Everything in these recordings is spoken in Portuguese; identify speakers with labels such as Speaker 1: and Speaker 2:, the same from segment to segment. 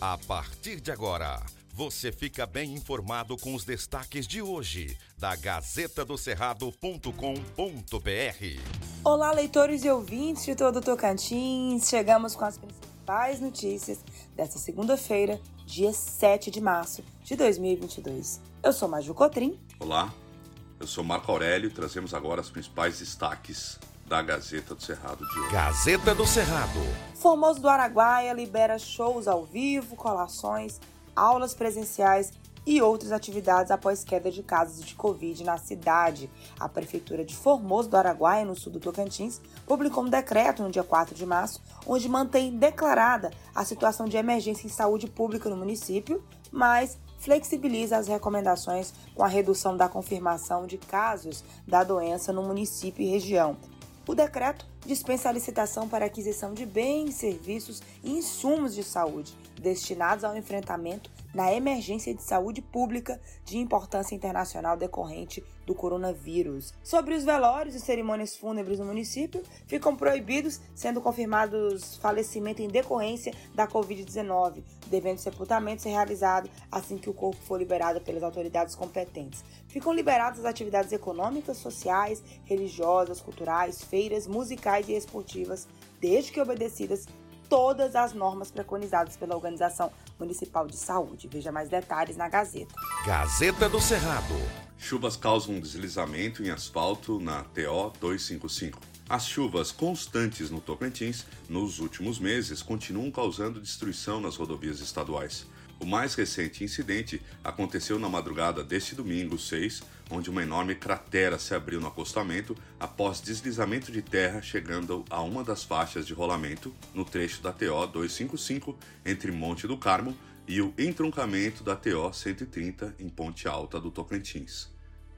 Speaker 1: A partir de agora, você fica bem informado com os destaques de hoje da Gazeta do Cerrado.com.br.
Speaker 2: Olá, leitores e ouvintes de todo o Tocantins. Chegamos com as principais notícias desta segunda-feira, dia 7 de março de 2022. Eu sou Maju Cotrim.
Speaker 3: Olá, eu sou Marco Aurélio e trazemos agora os principais destaques da Gazeta do Cerrado de hoje.
Speaker 1: Gazeta do Cerrado.
Speaker 2: Formoso do Araguaia libera shows ao vivo, colações, aulas presenciais e outras atividades após queda de casos de Covid na cidade. A Prefeitura de Formoso do Araguaia, no sul do Tocantins, publicou um decreto no dia 4 de março, onde mantém declarada a situação de emergência em saúde pública no município, mas flexibiliza as recomendações com a redução da confirmação de casos da doença no município e região. O decreto dispensa a licitação para aquisição de bens, serviços e insumos de saúde destinados ao enfrentamento na emergência de saúde pública de importância internacional decorrente do coronavírus. Sobre os velórios e cerimônias fúnebres no município, ficam proibidos, sendo confirmados falecimento em decorrência da Covid-19, devendo o sepultamento ser realizado assim que o corpo for liberado pelas autoridades competentes. Ficam liberadas as atividades econômicas, sociais, religiosas, culturais, feiras, musicais e esportivas, desde que obedecidas todas as normas preconizadas pela Organização Municipal de Saúde. Veja mais detalhes na Gazeta.
Speaker 1: Gazeta do Cerrado.
Speaker 3: Chuvas causam deslizamento em asfalto na TO 255. As chuvas constantes no Tocantins nos últimos meses continuam causando destruição nas rodovias estaduais. O mais recente incidente aconteceu na madrugada deste domingo 6, onde uma enorme cratera se abriu no acostamento após deslizamento de terra chegando a uma das faixas de rolamento no trecho da TO 255 entre Monte do Carmo e o entroncamento da TO 130 em Ponte Alta do Tocantins.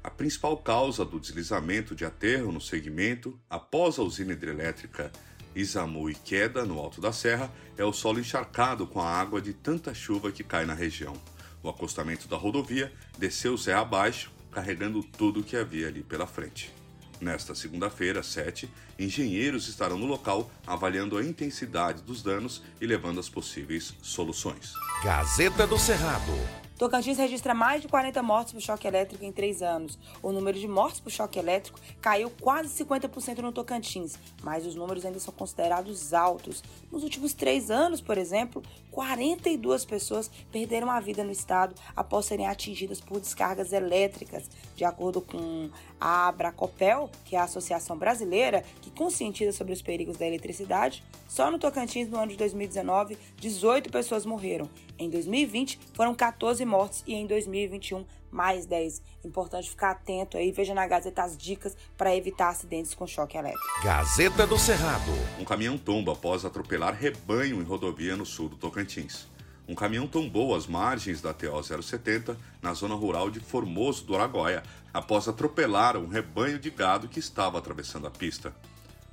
Speaker 3: A principal causa do deslizamento de aterro no segmento após a usina hidrelétrica Isamu e queda no alto da serra é o solo encharcado com a água de tanta chuva que cai na região. O acostamento da rodovia desceu serra abaixo, carregando tudo o que havia ali pela frente. Nesta segunda-feira, 7, engenheiros estarão no local avaliando a intensidade dos danos e levando as possíveis soluções.
Speaker 1: Gazeta do Cerrado.
Speaker 2: Tocantins registra mais de 40 mortes por choque elétrico em três anos. O número de mortes por choque elétrico caiu quase 50% no Tocantins, mas os números ainda são considerados altos. Nos últimos três anos, por exemplo, 42 pessoas perderam a vida no estado após serem atingidas por descargas elétricas. De acordo com a Abracopel, que é a associação brasileira que conscientiza sobre os perigos da eletricidade, só no Tocantins, no ano de 2019, 18 pessoas morreram. Em 2020, foram 14 mortes e em 2021 mais 10. Importante ficar atento aí, veja na Gazeta as dicas para evitar acidentes com choque elétrico.
Speaker 1: Gazeta do Cerrado.
Speaker 3: Um caminhão tomba após atropelar rebanho em rodovia no sul do Tocantins. Um caminhão tombou às margens da TO 070, na zona rural de Formoso do Araguaia, após atropelar um rebanho de gado que estava atravessando a pista.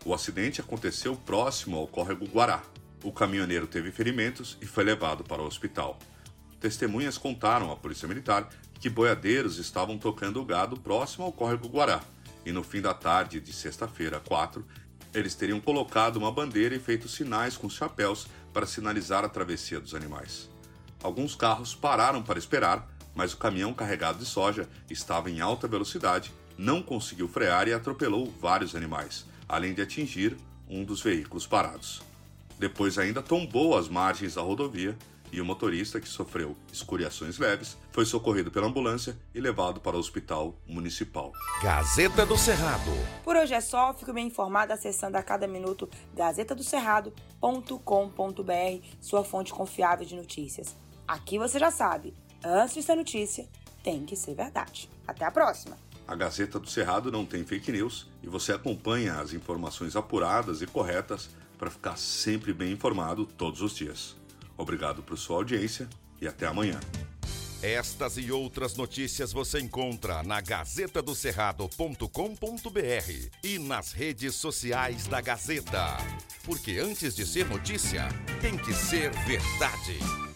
Speaker 3: O acidente aconteceu próximo ao córrego Guará. O caminhoneiro teve ferimentos e foi levado para o hospital. Testemunhas contaram à Polícia Militar que boiadeiros estavam tocando o gado próximo ao córrego Guará, e no fim da tarde de sexta-feira, 4, eles teriam colocado uma bandeira e feito sinais com chapéus para sinalizar a travessia dos animais. Alguns carros pararam para esperar, mas o caminhão carregado de soja estava em alta velocidade, não conseguiu frear e atropelou vários animais, além de atingir um dos veículos parados. Depois ainda tombou às margens da rodovia e o motorista, que sofreu escoriações leves, foi socorrido pela ambulância e levado para o hospital municipal.
Speaker 1: Gazeta do Cerrado.
Speaker 2: Por hoje é só, fico bem informado acessando a cada minuto gazetadocerrado.com.br, sua fonte confiável de notícias. Aqui você já sabe, antes de ser notícia, tem que ser verdade. Até a próxima!
Speaker 3: A Gazeta do Cerrado não tem fake news e você acompanha as informações apuradas e corretas para ficar sempre bem informado todos os dias. Obrigado por sua audiência e até amanhã.
Speaker 1: Estas e outras notícias você encontra na gazetadocerrado.com.br e nas redes sociais da Gazeta. Porque antes de ser notícia, tem que ser verdade.